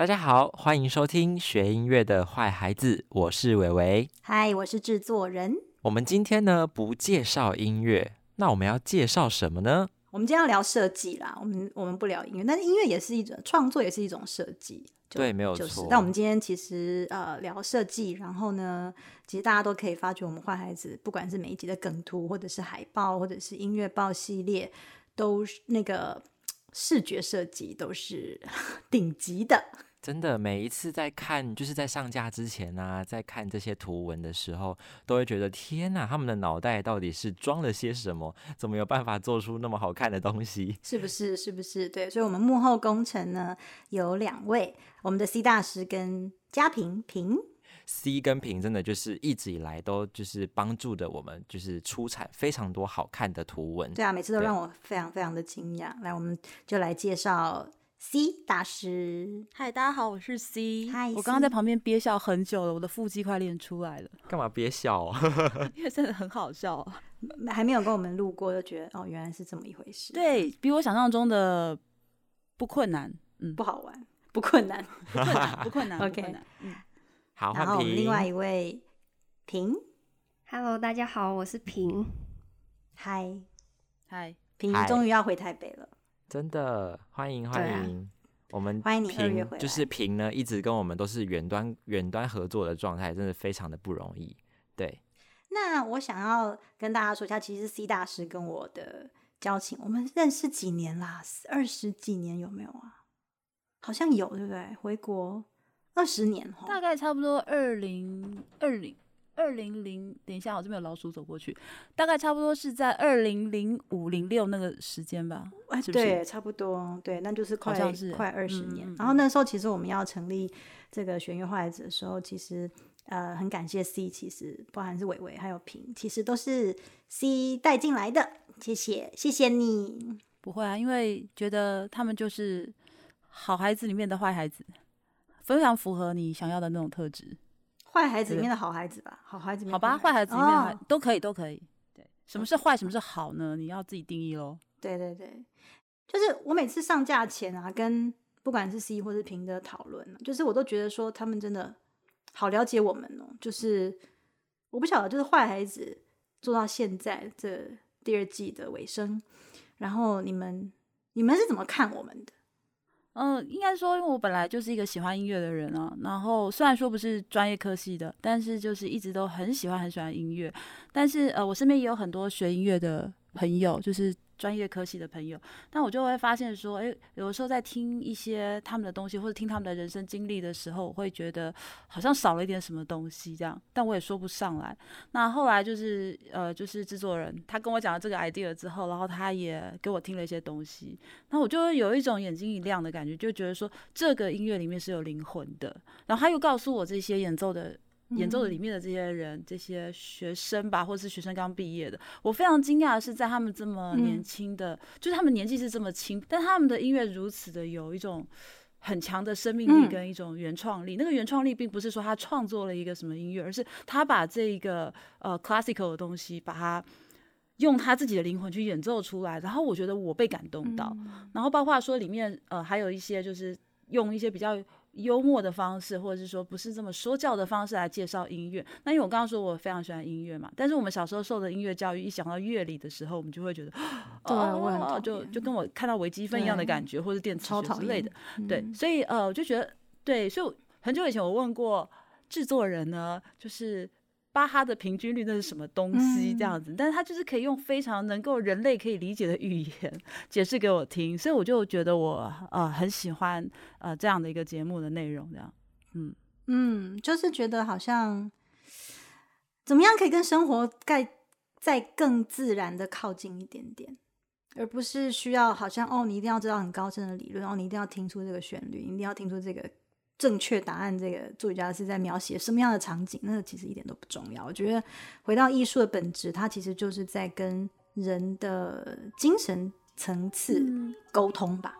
大家好，欢迎收听学音乐的坏孩子，我是伟伟。嗨，我是制作人。我们今天呢不介绍音乐，那我们要介绍什么呢？我们今天要聊设计啦，我们我们不聊音乐，但是音乐也是一种创作，也是一种设计。对，没有错。但我们今天其实呃聊设计，然后呢，其实大家都可以发觉，我们坏孩子不管是每一集的梗图，或者是海报，或者是音乐报系列，都是那个视觉设计都是 顶级的。真的，每一次在看，就是在上架之前啊，在看这些图文的时候，都会觉得天哪，他们的脑袋到底是装了些什么？怎么有办法做出那么好看的东西？是不是？是不是？对，所以，我们幕后工程呢，有两位，我们的 C 大师跟嘉平平。C 跟平真的就是一直以来都就是帮助着我们，就是出产非常多好看的图文。对啊，每次都让我非常非常的惊讶。来，我们就来介绍。C 大师，嗨，大家好，我是 C。嗨，我刚刚在旁边憋笑很久了，我的腹肌快练出来了。干嘛憋笑啊？因为真的很好笑，还没有跟我们录过，就觉得哦，原来是这么一回事。对比我想象中的不困难，嗯，不好玩，不困难，不困难，不困难。OK，嗯，好，然后我们另外一位平，Hello，大家好，我是平。嗨，嗨，平终于要回台北了。真的欢迎欢迎，我们欢迎你二月回来。就是平呢，一直跟我们都是远端远端合作的状态，真的非常的不容易。对，那我想要跟大家说一下，其实 C 大师跟我的交情，我们认识几年啦？二十几年有没有啊？好像有，对不对？回国二十年，大概差不多二零二零。二零零，等一下，我这边有老鼠走过去，大概差不多是在二零零五零六那个时间吧，哎，对，差不多，对，那就是快是快二十年。然后那时候其实我们要成立这个弦乐坏子的时候，其实呃很感谢 C，其实包含是伟伟还有平，其实都是 C 带进来的，谢谢，谢谢你。不会啊，因为觉得他们就是好孩子里面的坏孩子，非常符合你想要的那种特质。坏孩子里面的好孩子吧，好孩子。好吧，坏孩子里面都可以，都可以。对，什么是坏，什么是好呢？你要自己定义喽。对对对，就是我每次上架前啊，跟不管是 C 或是平的讨论，就是我都觉得说他们真的好了解我们哦。就是我不晓得，就是坏孩子做到现在这第二季的尾声，然后你们你们是怎么看我们的？嗯，应该说，因为我本来就是一个喜欢音乐的人啊。然后虽然说不是专业科系的，但是就是一直都很喜欢很喜欢音乐。但是呃，我身边也有很多学音乐的朋友，就是。专业科系的朋友，但我就会发现说，哎，有的时候在听一些他们的东西，或者听他们的人生经历的时候，我会觉得好像少了一点什么东西，这样，但我也说不上来。那后来就是，呃，就是制作人他跟我讲了这个 idea 之后，然后他也给我听了一些东西，那我就会有一种眼睛一亮的感觉，就觉得说这个音乐里面是有灵魂的。然后他又告诉我这些演奏的。演奏的里面的这些人，这些学生吧，或者是学生刚毕业的，我非常惊讶的是，在他们这么年轻的，就是他们年纪是这么轻，但他们的音乐如此的有一种很强的生命力跟一种原创力。那个原创力并不是说他创作了一个什么音乐，而是他把这一个呃 classical 的东西，把它用他自己的灵魂去演奏出来。然后我觉得我被感动到，然后包括说里面呃还有一些就是用一些比较。幽默的方式，或者是说不是这么说教的方式来介绍音乐。那因为我刚刚说我非常喜欢音乐嘛，但是我们小时候受的音乐教育，一想到乐理的时候，我们就会觉得，哦，就就跟我看到微积分一样的感觉，或者电磁学之类的。对，所以呃，我就觉得，对，所以很久以前我问过制作人呢，就是。巴哈的平均律那是什么东西？这样子，但是他就是可以用非常能够人类可以理解的语言解释给我听，所以我就觉得我呃很喜欢呃这样的一个节目的内容，这样，嗯嗯，就是觉得好像怎么样可以跟生活盖再更自然的靠近一点点，而不是需要好像哦你一定要知道很高深的理论，哦你一定要听出这个旋律，一定要听出这个。正确答案，这个作曲家是在描写什么样的场景？那其实一点都不重要。我觉得回到艺术的本质，它其实就是在跟人的精神层次沟通吧。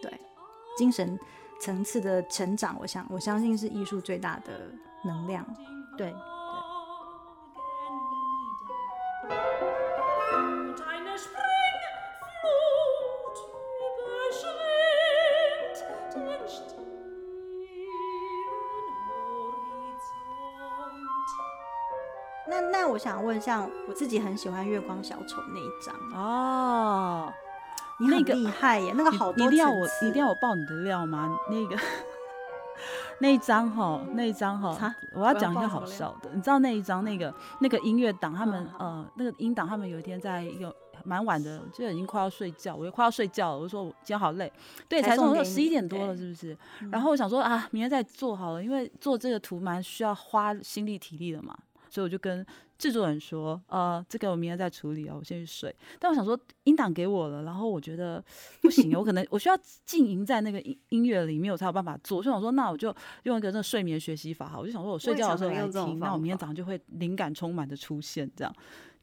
对，精神层次的成长，我想我相信是艺术最大的能量。对。我想问，像我自己很喜欢月光小丑那一张，哦，你很那个厉害耶，那个你好多你一定要我一定要我爆你的料吗？那个那一张哈，那一张哈哈，我要讲一下好笑的。你知道那一张那个那个音乐档，他们嗯呃那个音档，他们有一天在一个蛮晚的，就已经快要睡觉，我就快要睡觉了。我就说我今天好累，对，才才送我送给你十一点多了，是不是？嗯然后我想说啊，明天再做好了，因为做这个图蛮需要花心力体力的嘛，所以我就跟制作人说，呃，这个我明天再处理哦，我先去睡。但我想说音档给我了，然后我觉得不行，我可能我需要浸淫在那个音音乐里面，我才有办法做。所以我想说，那我就用一个那睡眠学习法，好，我就想说我睡觉的时候来常常用这种听，那我明天早上就会灵感充满的出现这样。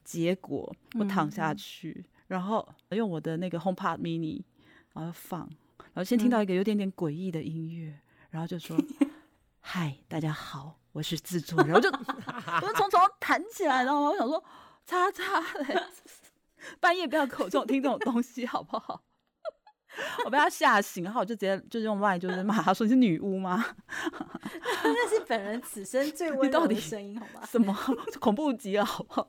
结果我躺下嗯去，然后用我的那个 HomePod mini，然后放，然后先听到一个有点点诡异的音乐，然后就说：“嗨，大家好，我是制作人。”我就 我就从床上弹起来，然后我想说：“叉叉嘞，半夜不要口中听这种东西好不好？” 我被他吓醒，然后我就直接就用 line 就是骂他说：“你是女巫吗？那是本人此生最温柔的声音，好吗？什么恐怖极了，好不好？”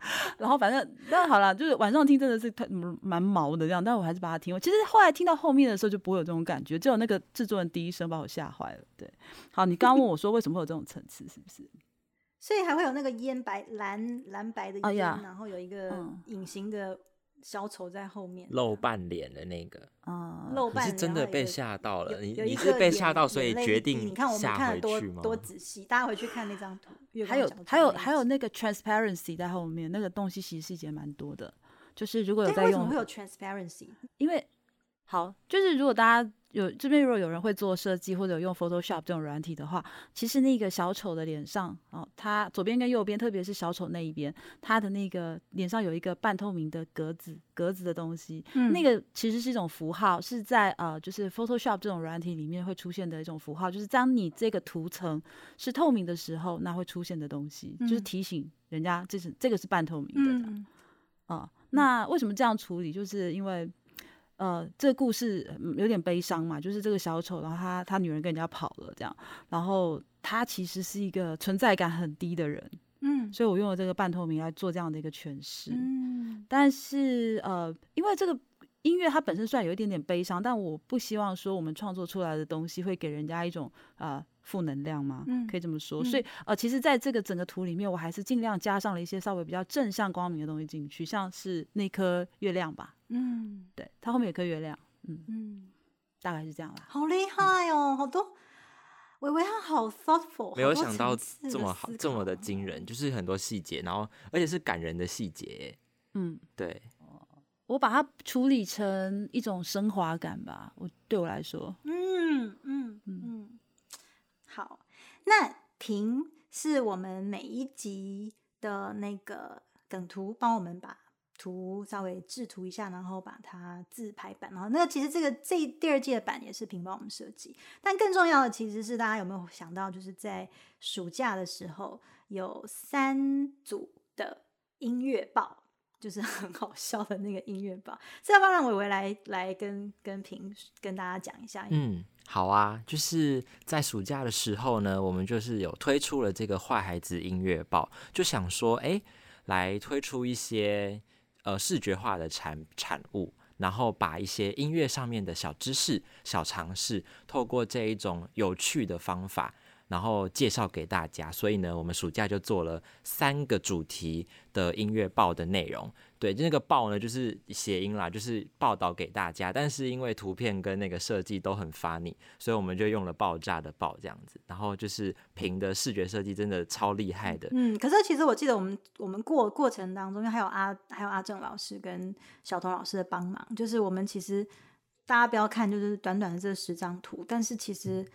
然后反正那好了，就是晚上听真的是太嗯蛮毛的这样，但我还是把它听完。其实后来听到后面的时候就不会有这种感觉，只有那个制作人第一声把我吓坏了。对，好，你刚刚问我说为什么会有这种层次，是不是？所以还会有那个烟白蓝蓝白的烟，然后有一个嗯隐形的小丑在后面露半脸的那个，啊、露半你是真的被吓到了，你你是被吓到，所以决定你看我们看的多？多仔细，大家回去看那张图。还有还有还有那个 transparency 在后面，那个东西其实细节蛮多的。就是如果有，在用为什么会有 transparency？因为好，就是如果大家有这边如果有人会做设计或者有用 Photoshop 这种软体的话，其实那个小丑的脸上哦，他左边跟右边，特别是小丑那一边，他的那个脸上有一个半透明的格子格子的东西，嗯那个其实是一种符号，是在呃就是 Photoshop 这种软体里面会出现的一种符号，就是当你这个图层是透明的时候，那会出现的东西，就是嗯提醒人家这是这个是半透明的。嗯，啊、那为什么这样处理？就是因为，呃，这个故事嗯有点悲伤嘛，就是这个小丑，然后他他女人跟人家跑了，这样，然后他其实是一个存在感很低的人，嗯所以我用了这个半透明来做这样的一个诠释。嗯但是呃，因为这个音乐它本身虽然有一点点悲伤，但我不希望说我们创作出来的东西会给人家一种呃负能量吗？嗯可以这么说。嗯所以呃，其实在这个整个图里面，我还是尽量加上了一些稍微比较正向光明的东西进去，像是那颗月亮吧，嗯。对，它后面有颗月亮，嗯，嗯，大概是这样啦。好厉害哦，好多。维维他好 thoughtful，没有想到这么好，这么的惊人，就是很多细节，然后而且是感人的细节，嗯，对，我把它处理成一种升华感吧，我对我来说，嗯嗯。嗯，好，那婷是我们每一集的那个梗图，帮我们把图稍微制图一下，然后把它自排版。然后那其实这个这第二届的版也是平帮我们设计，但更重要的其实是大家有没有想到，就是在暑假的时候有三组的音乐报。就是 很好笑的那个音乐报，这要不要让伟伟来来跟跟平跟大家讲一下？嗯，好啊，就是在暑假的时候呢，我们就是有推出了这个坏孩子音乐报，就想说，哎，来推出一些呃视觉化的产产物，然后把一些音乐上面的小知识、小尝试，透过这一种有趣的方法。然后介绍给大家，所以呢，我们暑假就做了三个主题的音乐报的内容。对，那个报呢，就是谐音啦，就是报道给大家。但是因为图片跟那个设计都很发腻所以我们就用了爆炸的爆这样子。然后就是屏的视觉设计真的超厉害的。嗯，可是其实我记得我们我们过过程当中，因为还有阿还有阿正老师跟小童老师的帮忙，就是我们其实大家不要看就是短短的这十张图，但是其实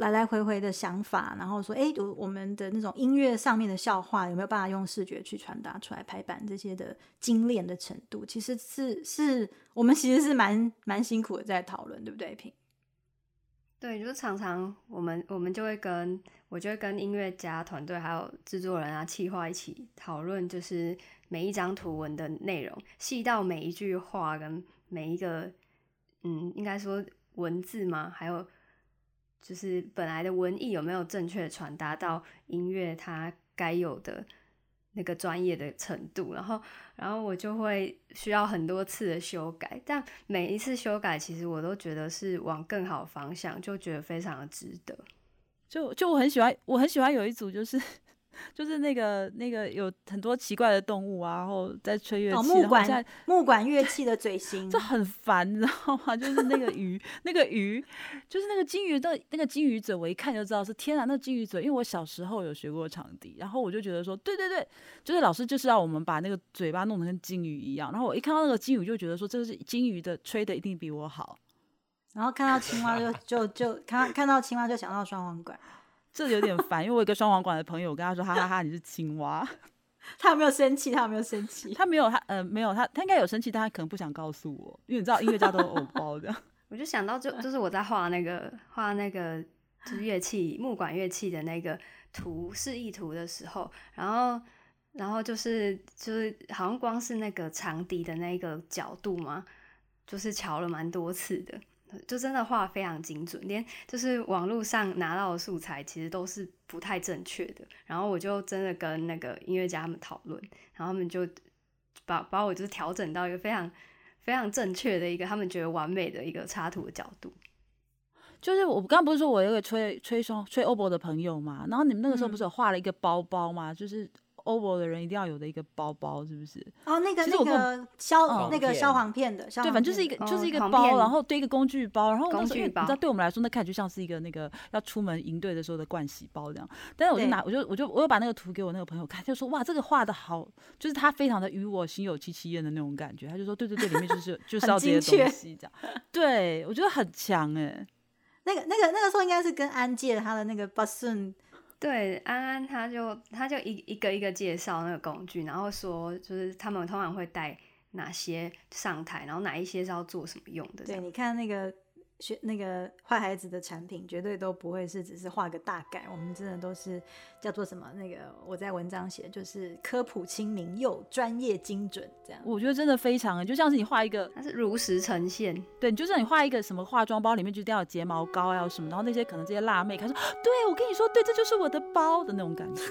来来回回的想法，然后说，哎，有我们的那种音乐上面的笑话有没有办法用视觉去传达出来，排版这些的精炼的程度，其实是是我们其实是蛮蛮辛苦的在讨论，对不对？平对，就是常常我们我们就会跟我就会跟音乐家团队还有制作人啊、企划一起讨论，就是每一张图文的内容，细到每一句话跟每一个嗯，应该说文字吗？还有就是本来的文艺有没有正确传达到音乐它该有的那个专业的程度，然后然后我就会需要很多次的修改，但每一次修改其实我都觉得是往更好方向，就觉得非常的值得。就就我很喜欢，我很喜欢有一组就是。就是那个那个有很多奇怪的动物啊，然后在吹乐器，哦，木管在木管乐器的嘴型，这很烦，你知道吗？就是那个鱼，那个鱼，就是那个金鱼的那个金鱼嘴，我一看就知道是天然，那个金鱼嘴，因为我小时候有学过长笛，然后我就觉得说，对对对，就是老师就是要我们把那个嘴巴弄得跟金鱼一样，然后我一看到那个金鱼，就觉得说这是金鱼的吹的一定比我好，然后看到青蛙就就就看看到青蛙就想到双簧管。这有点烦，因为我一个双簧管的朋友，我跟他说哈哈哈，你是青蛙，他有没有生气？他有没有生气？他没有，他呃没有，他他应该有生气，但他可能不想告诉我，因为你知道音乐家都有偶包的。我就想到就就是我在画那个画那个就是乐器木管乐器的那个图示意图的时候，然后然后就是就是好像光是那个长笛的那个角度嘛，就是瞧了蛮多次的。就真的画非常精准，连就是网络上拿到的素材其实都是不太正确的。然后我就真的跟那个音乐家他们讨论，然后他们就把把我就是调整到一个非常非常正确的一个他们觉得完美的一个插图的角度。就是我刚刚不是说我有个吹吹双吹欧博的朋友嘛，然后你们那个时候不是有画了一个包包嘛？就是。欧博的人一定要有的一个包包，是不是？哦，那个那个消那个消黄片的，对，反正就是一个就是一个包，然后堆一个工具包，然后工具包，你知道，对我们来说，那看就像是一个那个要出门营队的时候的盥洗包这样。但是我就拿，我就我就我又把那个图给我那个朋友看，就说哇，这个画的好，就是他非常的与我心有戚戚焉的那种感觉。他就说，对对对，里面就是 就是要这些东西这样。对我觉得很强哎。那个那个那个时候应该是跟安借他的那个 basun。对安安，他就他就一一个一个介绍那个工具，然后说就是他们通常会带哪些上台，然后哪一些是要做什么用的。对，你看那个。学那个坏孩子的产品绝对都不会是只是画个大概，我们真的都是叫做什么？那个我在文章写就是科普亲民又专业精准，这样我觉得真的非常，就像是你画一个，它是如实呈现。对，就是你画一个什么化妆包，里面就一定要有睫毛膏啊什么，然后那些可能这些辣妹，她说，对我跟你说，对，这就是我的包的那种感觉。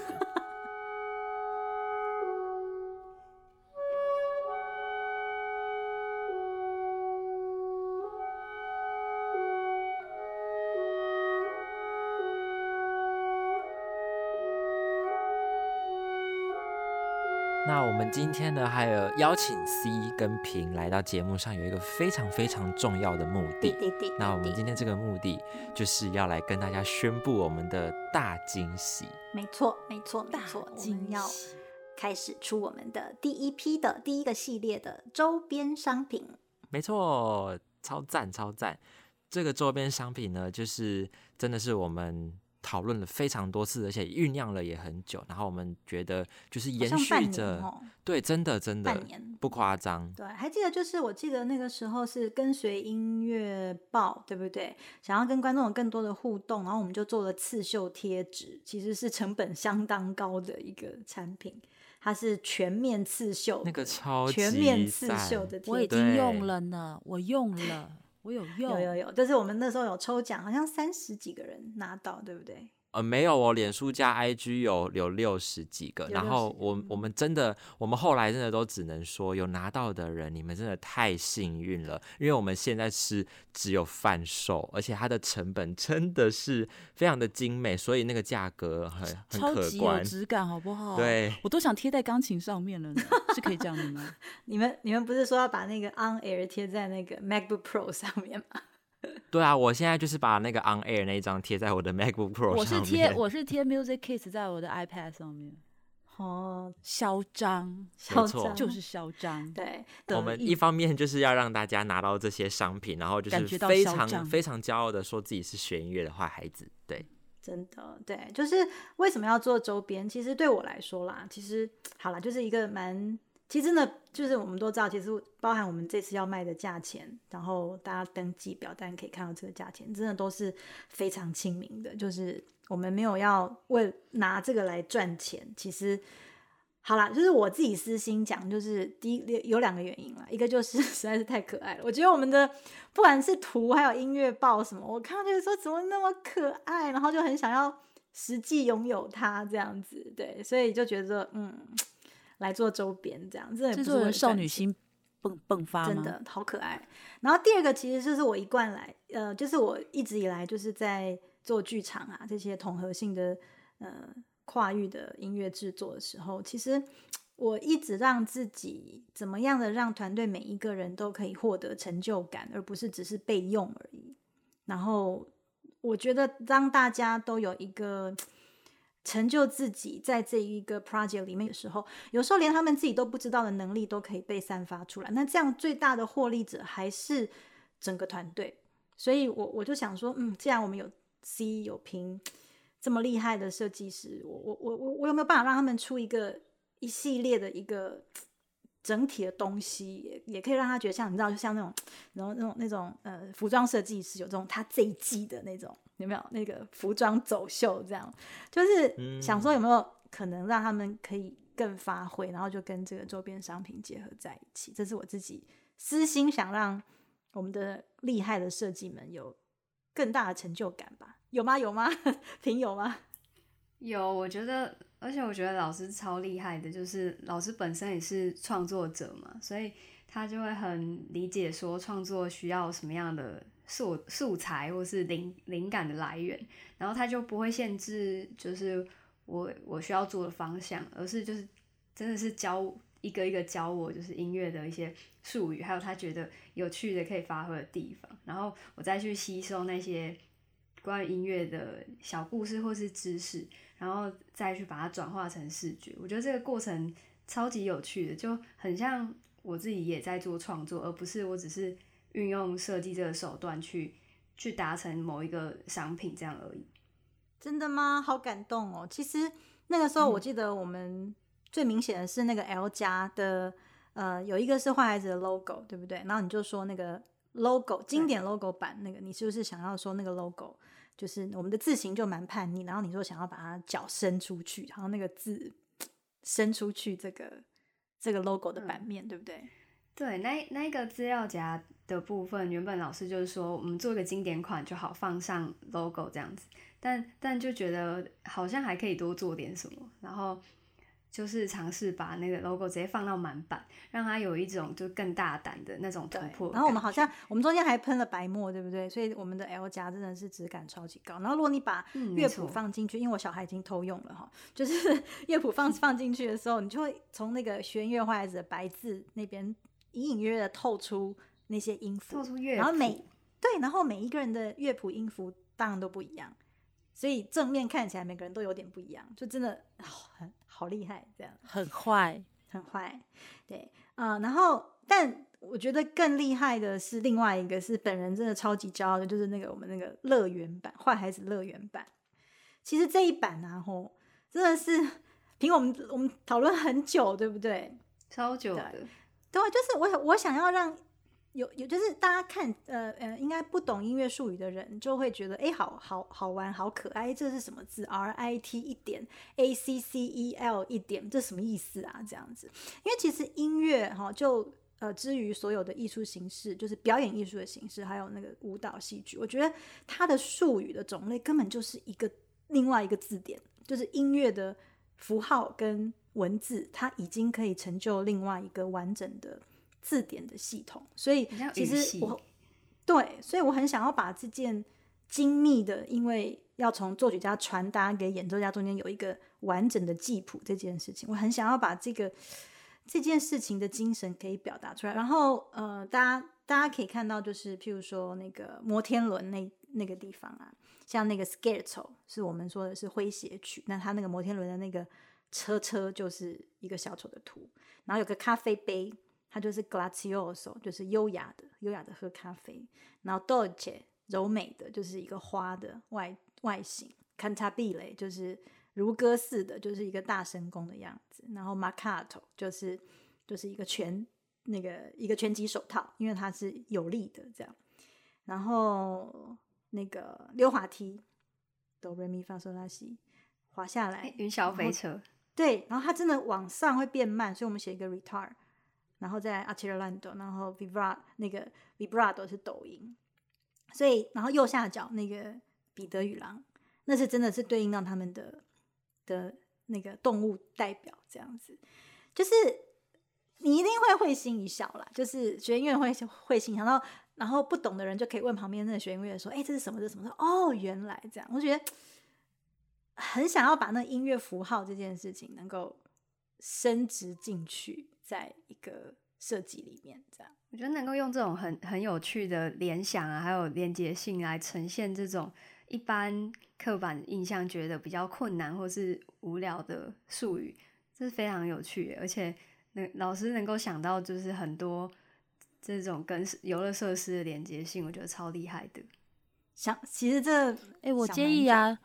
那我们今天呢，还有邀请 C 跟平来到节目上，有一个非常非常重要的目的。那我们今天这个目的就是要来跟大家宣布我们的大惊喜。没错，没错，没错，我们要开始出我们的第一批的第一个系列的周边商品。没错，超赞超赞！这个周边商品呢，就是真的是我们。讨论了非常多次，而且酝酿了也很久。然后我们觉得就是延续着，对，真的真的不夸张。对，还记得就是我记得那个时候是跟随音乐报，对不对？想要跟观众有更多的互动，然后我们就做了刺绣贴纸，其实是成本相当高的一个产品。它是全面刺绣，那个超全面刺绣的贴纸，我已经用了呢，我用了。我有用，有有有，就是我们那时候有抽奖，好像三十几个人拿到，对不对？呃，没有哦，脸书加 IG 有有六十几个，然后我我们真的，我们后来真的都只能说，有拿到的人，你们真的太幸运了，因为我们现在是只有贩售，而且它的成本真的是非常的精美，所以那个价格很很可观，有质感，好不好？对，我都想贴在钢琴上面了呢，是可以这样的吗？你们你们不是说要把那个 On Air 贴在那个 MacBook Pro 上面吗？对啊，我现在就是把那个 On Air 那一张贴在我的 MacBook Pro 上面。我是贴我是贴 Music Case 在我的 iPad 上面。哦，嚣张，嚣张就是嚣张。对，我们一方面就是要让大家拿到这些商品，然后就是非常非常骄傲的说自己是学音乐的坏孩子。对，真的，对，就是为什么要做周边？其实对我来说啦，其实好了，就是一个蛮。其实呢就是我们都知道，其实包含我们这次要卖的价钱，然后大家登记表单可以看到这个价钱，真的都是非常亲民的。就是我们没有要为拿这个来赚钱。其实好啦，就是我自己私心讲，就是第一有两个原因啦，一个就是 实在是太可爱了。我觉得我们的不管是图还有音乐报什么，我看到就是说怎么那么可爱，然后就很想要实际拥有它这样子。对，所以就觉得嗯。来做周边，这样这也不制作人是少女心迸迸发吗？真的好可爱。然后第二个其实就是我一贯来，呃，就是我一直以来就是在做剧场啊这些统合性的呃跨域的音乐制作的时候，其实 我一直让自己怎么样的让团队每一个人都可以获得成就感，而不是只是被用而已。然后我觉得当大家都有一个。成就自己在这一个 project 里面的时候，有时候连他们自己都不知道的能力都可以被散发出来。那这样最大的获利者还是整个团队。所以我我就想说，嗯，既然我们有 C 有平这么厉害的设计师，我我我我我有没有办法让他们出一个一系列的一个整体的东西，也也可以让他觉得像你知道，就像那种然后那种那种呃服装设计师有这种他这一季的那种。有没有那个服装走秀这样？就是想说有没有可能让他们可以更发挥，然后就跟这个周边商品结合在一起。这是我自己私心想让我们的厉害的设计们有更大的成就感吧？有吗？有吗？平有吗？有，我觉得，而且我觉得老师超厉害的，就是老师本身也是创作者嘛，所以他就会很理解说创作需要什么样的。素素材或是灵灵感的来源，然后他就不会限制，就是我我需要做的方向，而是就是真的是教一个一个教我，就是音乐的一些术语，还有他觉得有趣的可以发挥的地方，然后我再去吸收那些关于音乐的小故事或是知识，然后再去把它转化成视觉。我觉得这个过程超级有趣的，就很像我自己也在做创作，而不是我只是。运用设计这个手段去去达成某一个商品，这样而已。真的吗？好感动哦！其实那个时候，我记得我们最明显的是那个 L 家的，呃，有一个是坏孩子的 logo，对不对？然后你就说那个 logo 经典 logo 版那个，你是不是想要说那个 logo 就是我们的字形就蛮叛逆，然后你说想要把它脚伸出去，然后那个字 伸出去，这个这个 logo 的版面，对不对？对，那那个资料夹。的部分，原本老师就是说，我们做一个经典款就好，放上 logo 这样子。但但就觉得好像还可以多做点什么，然后就是尝试把那个 logo 直接放到满版，让它有一种就更大胆的那种突破。然后我们好像我们中间还喷了白墨，对不对？所以我们的 L 夹真的是质感超级高。然后如果你把乐谱放进去，因为我小孩已经偷用了哈，就是 乐谱放放进去的时候，你就会从那个学乐坏子的白字那边隐隐约约的透出。那些音符，然后每对，然后每一个人的乐谱音符当然都不一样，所以正面看起来每个人都有点不一样，就真的很好厉害，这样。很坏，很坏，对，啊，然后但我觉得更厉害的是另外一个是本人真的超级骄傲的，就是那个我们那个乐园版坏孩子乐园版，其实这一版啊，吼，真的是凭我们我们讨论很久，对不对？超久的，对，就是我我想要让。有有就是大家看呃呃，应该不懂音乐术语的人就会觉得哎，好好好玩，好可爱，这是什么字？R I T 一点 A C C E L 一点，这什么意思啊？这样子，因为其实音乐哈，就呃，之于所有的艺术形式，就是表演艺术的形式，还有那个舞蹈戏剧，我觉得它的术语的种类根本就是一个另外一个字典，就是音乐的符号跟文字，它已经可以成就另外一个完整的。字典的系统，所以其实我对，所以我很想要把这件精密的，因为要从作曲家传达给演奏家中间有一个完整的记谱这件事情，我很想要把这个这件事情的精神可以表达出来。然后呃，大家大家可以看到，就是譬如说那个摩天轮那那个地方啊，像那个 Scherzo 是我们说的是诙谐曲，那它那个摩天轮的那个车车就是一个小丑的图，然后有个咖啡杯。它就是 glazioso，就是优雅的，优雅的喝咖啡。然后 dolce，柔美的，就是一个花的外外形。cantabile，就是如歌似的，就是一个大神功的样子。然后 marcato，就是就是一个拳那个一个拳击手套，因为它是有力的这样。然后那个溜滑梯哆瑞咪发嗦拉西滑下来，云霄飞车。对，然后它真的往上会变慢，所以我们写一个 retard。然后在 accelerando，然后 vibrato 那个 vibrato 是抖音，所以然后右下角那个彼得与狼，那是真的是对应到他们的的那个动物代表这样子，就是你一定会会心一笑啦，就是学音乐会会心想到，然后不懂的人就可以问旁边那个学音乐的说：“哎、这是什么？这是什么？”：“哦，原来这样。”我觉得很想要把那音乐符号这件事情能够升值进去，在一个设计里面，这样。我觉得能够用这种很很有趣的联想啊，还有连接性来呈现这种一般刻板印象觉得比较困难或是无聊的术语，这是非常有趣的。而且，那老师能够想到就是很多这种跟游乐设施的连接性，我觉得超厉害的。想，其实这哎、我建议啊，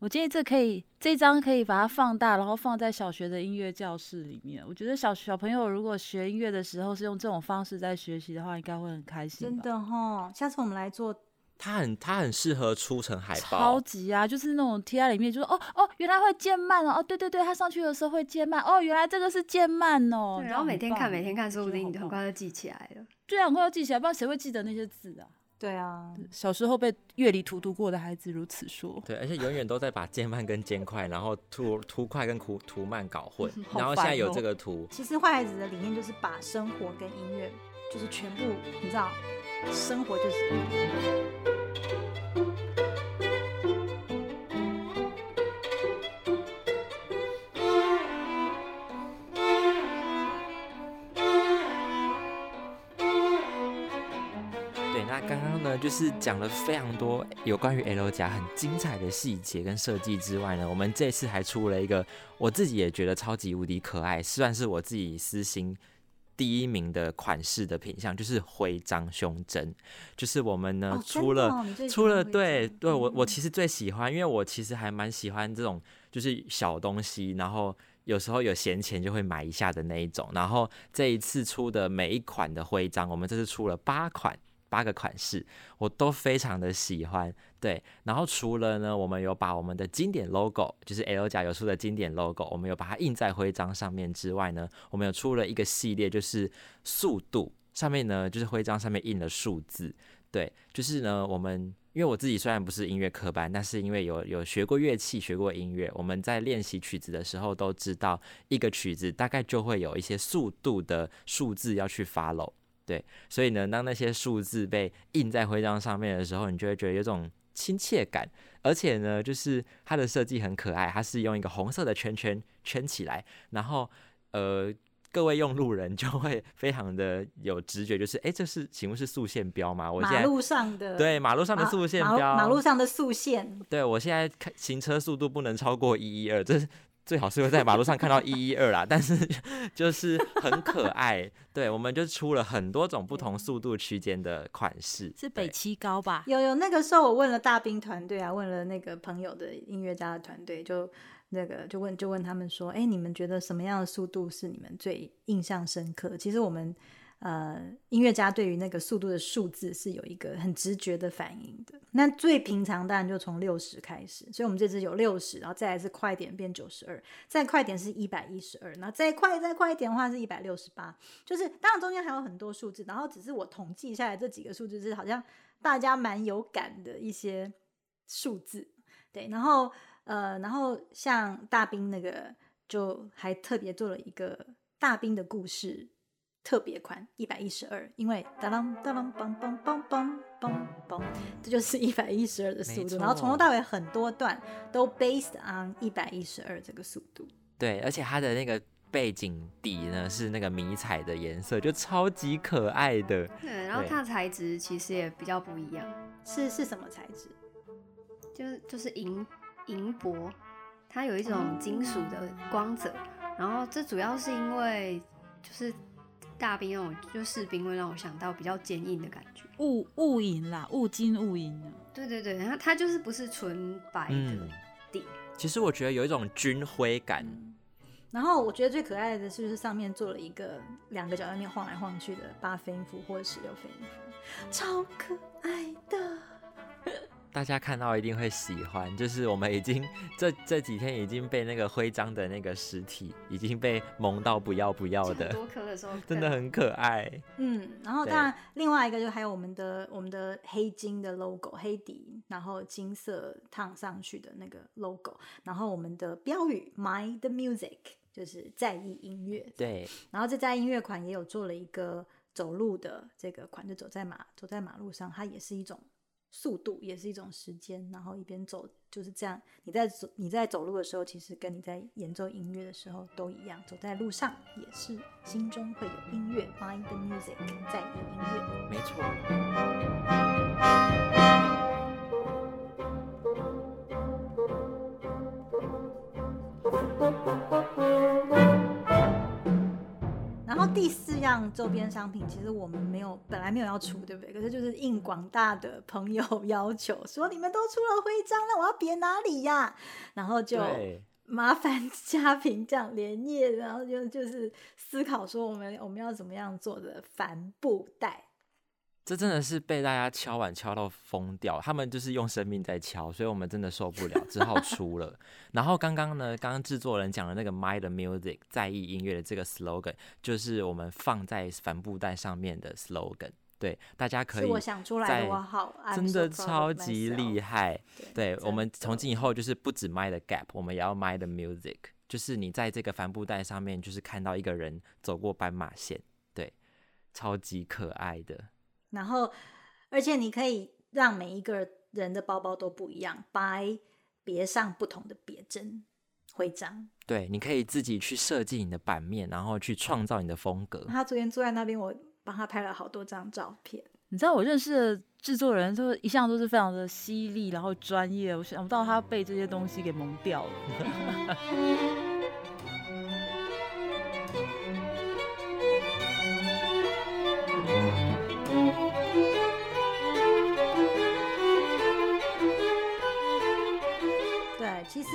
我建议这可以这张可以把它放大，然后放在小学的音乐教室里面。我觉得小小朋友如果学音乐的时候是用这种方式在学习的话，应该会很开心。真，的哈，下次我们来做它很它很适合出成海报超，级啊，就是那种贴在里面，就是哦哦，原来会渐慢哦，哦对对对，它上去的时候会渐慢，哦原来这个是渐慢哦，然后每天看，每天看，说不定你很快就记起来了。对啊，很快就记起来，不然谁会记得那些字啊？对啊，小时候被乐理荼毒过的孩子如此说。对，而且永远都在把渐慢跟渐快，然后图图快跟图图慢搞混，好然后现在有这个图，其实坏孩子的理念就是把生活跟音乐，就是全部，你知道，生活就是呢，就是讲了非常多有关于 L 夹很精彩的细节跟设计之外呢，我们这次还出了一个我自己也觉得超级无敌可爱，算是我自己私心第一名的款式的品相，就是徽章胸针，就是我们呢、哦出了。出了对对，我我嗯其实最喜欢，因为我其实还蛮喜欢这种就是小东西，然后有时候有闲钱就会买一下的那一种。然后这一次出的每一款的徽章，我们这次出了八款。八个款式我都非常的喜欢，对。然后除了呢，我们有把我们的经典 logo，就是 L 甲有出的经典 logo，我们有把它印在徽章上面之外呢，我们有出了一个系列，就是速度上面呢，就是徽章上面印了数字，对，就是呢，我们因为我自己虽然不是音乐科班，但是因为有有学过乐器、学过音乐，我们在练习曲子的时候都知道，一个曲子大概就会有一些速度的数字要去 follow。对，所以呢，当那些数字被印在徽章上面的时候，你就会觉得有种亲切感，而且呢，就是它的设计很可爱，它是用一个红色的圈圈圈起来，然后呃，各位用路人就会非常的有直觉，就是哎，诶这是请问是速线标吗？我现在马路上的对马路上的马速线标，马路上的速线，对我现在看行车速度不能超过一一二，这是最好是会在马路上看到一一二啦，但是就是很可爱。对，我们就出了很多种不同速度区间的款式，是北七高吧？有有那个时候我问了大兵团队啊，问了那个朋友的音乐家的团队，就那个就问就问他们说，哎、你们觉得什么样的速度是你们最印象深刻？其实我们呃音乐家对于那个速度的数字是有一个很直觉的反应的。那最平常当然就从六十开始，所以我们这支有六十，然后再来是快点变九十二，再快点是一百一十二，然后再快再快一点的话是一百六十八，就是当然中间还有很多数字，然后只是我统计下来这几个数字是好像大家蛮有感的一些数字，对，然后呃，然后像大兵那个就还特别做了一个大兵的故事特别款一百一十二，因为当当当当梆梆梆梆梆梆，这就是一百一十二的速度，然后从头到尾很多段都 based on 一百一十二这个速度。对，而且它的那个背景底呢是那个迷彩的颜色，就超级可爱的。对，然后它的材质其实也比较不一样，是是什么材质？就是就是银银箔，它有一种金属的光泽，然后这主要是因为就是大兵那种就士兵会让我想到比较坚硬的感觉。雾雾银啦，雾金雾银啊。对对对，然后它就是不是纯白的嗯底，其实我觉得有一种军徽感，然后我觉得最可爱的是，就是上面做了一个两个脚在那边晃来晃去的八分音符或者十六分音符，超可爱的。大家看到一定会喜欢。就是我们已经这这几天已经被那个徽章的那个实体已经被萌到不要不要的，多颗的时候 真的很可爱。嗯，然后当然另外一个就还有我们的我们的黑金的 logo 黑底，然后金色烫上去的那个 logo，然后我们的标语 Mind the Music 就是在意音乐。对，然后这在音乐款也有做了一个走路的这个款，就走在马走在马路上，它也是一种速度，也是一种时间，然后一边走就是这样。你在走你在走路的时候，其实跟你在演奏音乐的时候都一样，走在路上也是心中会有音乐，mind the music，在意音乐。没错。后第四样周边商品，其实我们没有本来没有要出，对不对？可是就是应广大的朋友要求，说你们都出了徽章，那我要别哪里呀？然后就，麻烦嘉平这样连夜，然后就就是思考说我们我们要怎么样做的帆布袋。这真的是被大家敲碗敲到疯掉，他们就是用生命在敲，所以我们真的受不了，只好出了。然后刚刚呢，刚刚制作人讲的那个 “My the Music” 在意音乐的这个 slogan，就是我们放在帆布袋上面的 slogan。对，大家可以是我想出来在的，我好真的超级厉害。对我们从今以后就是不止 My the Gap，我们也要 My the Music，就是你在这个帆布袋上面，就是看到一个人走过斑马线，对，超级可爱的。然后，而且你可以让每一个人的包包都不一样，白别上不同的别针徽章。对，你可以自己去设计你的版面，然后去创造你的风格。他昨天坐在那边，我帮他拍了好多张照片。你知道我认识的制作人都一向都是非常的犀利，然后专业，我想不到他被这些东西给蒙掉了。其实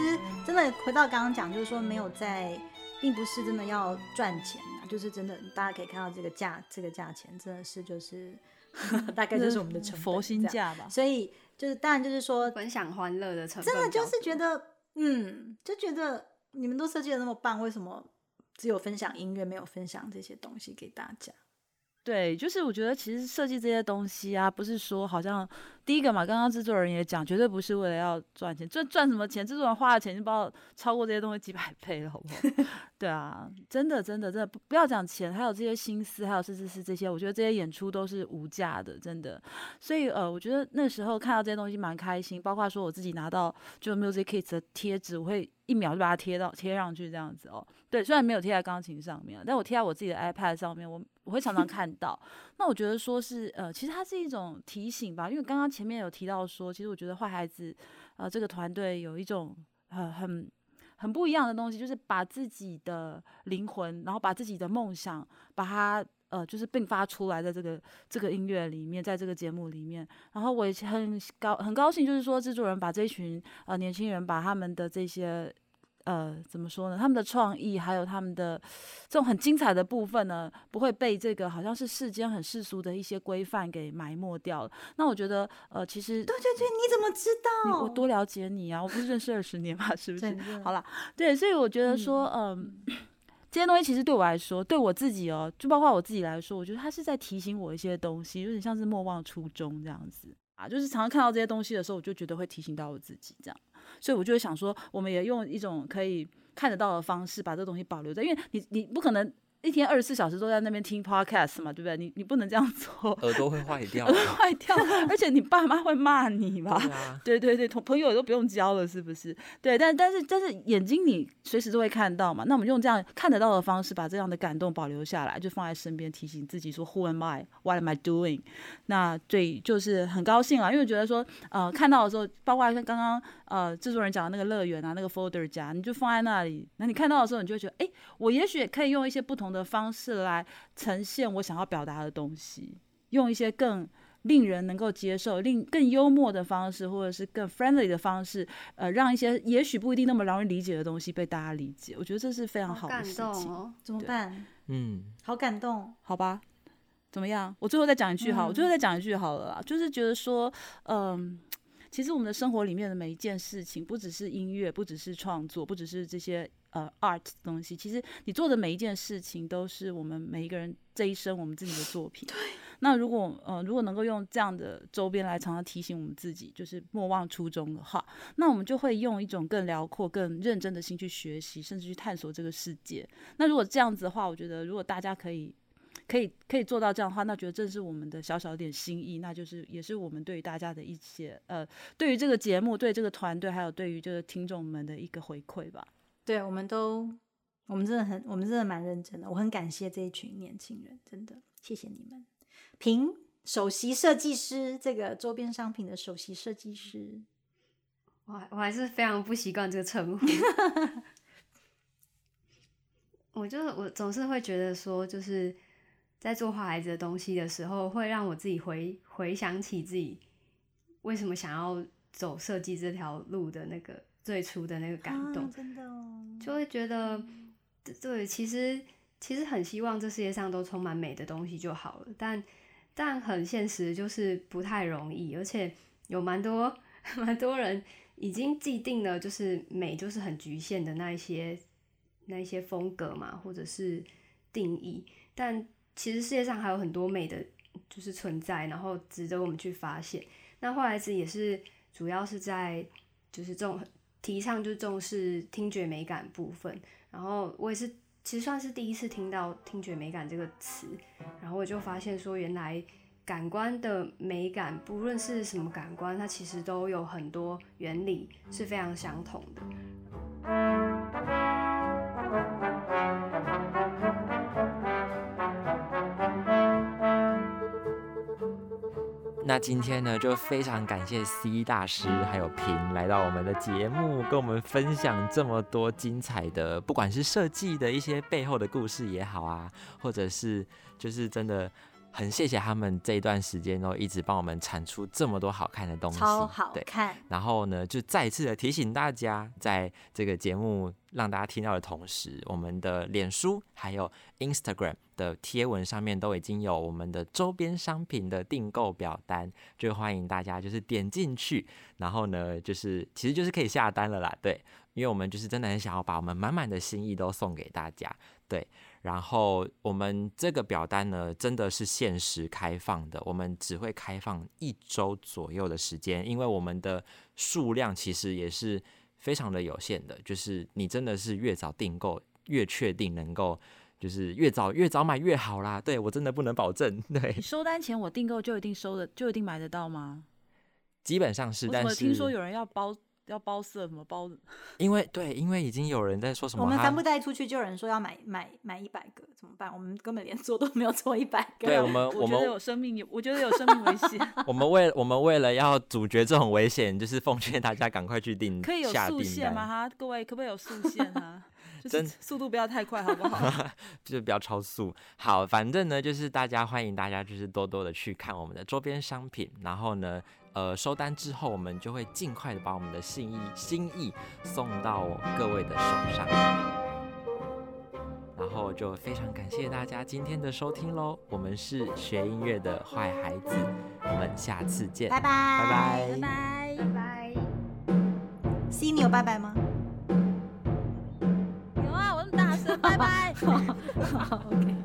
真的回到刚刚讲，就是说没有在，并不是真的要赚钱啊，就是真的大家可以看到这个价，这个价钱真的是就是 大概就是我们的成佛心。价吧。所以就是当然就是说，分享欢乐的成分真的就是觉得，嗯，就觉得你们都设计的那么棒，为什么只有分享音乐，没有分享这些东西给大家？对，就是我觉得其实设计这些东西啊，不是说好像第一个嘛，刚刚制作人也讲，绝对不是为了要赚钱，赚赚什么钱？制作人花的钱就不知道超过这些东西几百倍了，好不好？对啊，真的真的真的不不要讲钱，还有这些心思，还有甚至是这些，我觉得这些演出都是无价的，真的。所以呃，我觉得那时候看到这些东西蛮开心，包括说我自己拿到就 Music Kids 的贴纸，我会一秒就把它贴到贴上去这样子哦。对，虽然没有贴在钢琴上面，但我贴在我自己的 iPad 上面，我我会常常看到。那我觉得说是呃，其实它是一种提醒吧，因为刚刚前面有提到说，其实我觉得坏孩子呃这个团队有一种呃很很不一样的东西，就是把自己的灵魂，然后把自己的梦想，把它。呃，就是迸发出来的这个这个音乐里面，在这个节目里面，然后我也很高很高兴，就是说制作人把这群呃年轻人把他们的这些呃怎么说呢，他们的创意还有他们的这种很精彩的部分呢，不会被这个好像是世间很世俗的一些规范给埋没掉了。那我觉得呃，其实对对对，你怎么知道？我多了解你啊，我不是认识二十年嘛，是不是？好啦，对，所以我觉得说，嗯。这些东西其实对我来说，对我自己哦，就包括我自己来说，我觉得他是在提醒我一些东西，有点像是莫忘初衷这样子啊。就是常常看到这些东西的时候，我就觉得会提醒到我自己这样，所以我就会想说，我们也用一种可以看得到的方式，把这东西保留在，因为你你不可能。一天二十四小时都在那边听 podcast 嘛，对不对？你你不能这样做，耳朵会坏掉，耳朵坏掉，而且你爸妈会骂你吧？对啊，对对对，同朋友都不用交了，是不是？对，但但是但是眼睛你随时都会看到嘛，那我们用这样看得到的方式，把这样的感动保留下来，就放在身边，提醒自己说 Who am I? What am I doing? 那对，就是很高兴啊，因为觉得说，呃，看到的时候，包括像刚刚呃制作人讲的那个乐园啊，那个 folder 夹，你就放在那里，那你看到的时候，你就会觉得，哎，我也许可以用一些不同的方式来呈现我想要表达的东西，用一些更令人能够接受、令更幽默的方式，或者是更 friendly 的方式，呃，让一些也许不一定那么容易理解的东西被大家理解。我觉得这是非常好的事情，动哦。怎么办？嗯，好感动。好吧？怎么样？我最后再讲一句好，我最后再讲一句好了啦，就是觉得说，嗯。其实我们的生活里面的每一件事情，不只是音乐，不只是创作，不只是这些呃 art 的东西。其实你做的每一件事情，都是我们每一个人这一生我们自己的作品。对。那如果呃如果能够用这样的周边来常常提醒我们自己，就是莫忘初衷的话，那我们就会用一种更辽阔、更认真的心去学习，甚至去探索这个世界。那如果这样子的话，我觉得如果大家可以。可以可以做到这样的话，那觉得这是我们的小小点心意，那就是也是我们对于大家的一些呃，对于这个节目、对这个团队，还有对于这个听众们的一个回馈吧。对，我们都，我们真的很，我们真的蛮认真的。我很感谢这一群年轻人，真的谢谢你们。凭首席设计师这个周边商品的首席设计师，我我还是非常不习惯这个称呼。我就是我总是会觉得说，就是在做坏孩子的东西的时候，会让我自己回回想起自己为什么想要走设计这条路的那个最初的那个感动，真的哦，就会觉得对，其实其实很希望这世界上都充满美的东西就好了，但但很现实，就是不太容易，而且有蛮多 蛮多人已经既定了，就是美就是很局限的那一些。那一些风格嘛，或者是定义，但其实世界上还有很多美的，就是存在，然后值得我们去发现。那后来子也是主要是在就是重提倡就重视听觉美感部分，然后我也是其实算是第一次听到听觉美感这个词，然后我就发现说原来感官的美感，不论是什么感官，它其实都有很多原理是非常相同的。那今天呢，就非常感谢 C 大师还有平来到我们的节目，跟我们分享这么多精彩的，不管是设计的一些背后的故事也好啊，或者是就是真的。很谢谢他们这一段时间都一直帮我们产出这么多好看的东西，超好看。然后呢，就再一次的提醒大家，在这个节目让大家听到的同时，我们的脸书还有 Instagram 的贴文上面都已经有我们的周边商品的订购表单，就欢迎大家就是点进去，然后呢，就是其实就是可以下单了啦。对，因为我们就是真的很想要把我们满满的心意都送给大家。对。然后我们这个表单呢，真的是限时开放的，我们只会开放一周左右的时间，因为我们的数量其实也是非常的有限的，就是你真的是越早订购，越确定能够，就是越早越早买越好啦。对我真的不能保证。对，收单前我订购就一定收的，就一定买得到吗？基本上是，但是听说有人要包。要包色什么包？因为对，因为已经有人在说什么，我们帆布袋出去就有人说要买买买一百个，怎么办？我们根本连做都没有做一百个。对我们，我们有生命，我觉得有生命危险。我们为我们为了要阻绝这种危险，就是奉劝大家赶快去订，可以有速限吗？哈，各位可不可以有速限啊？真速度不要太快，好不好？就是不要超速。好，反正呢，就是大家欢迎大家就是多多的去看我们的周边商品，然后呢。呃，收单之后，我们就会尽快的把我们的心意心意送到各位的手上。然后就非常感谢大家今天的收听喽，我们是学音乐的坏孩子，我们下次见，拜拜，拜拜，拜拜，拜拜。C，你有拜拜吗？有啊，我那么大声，拜拜。OK。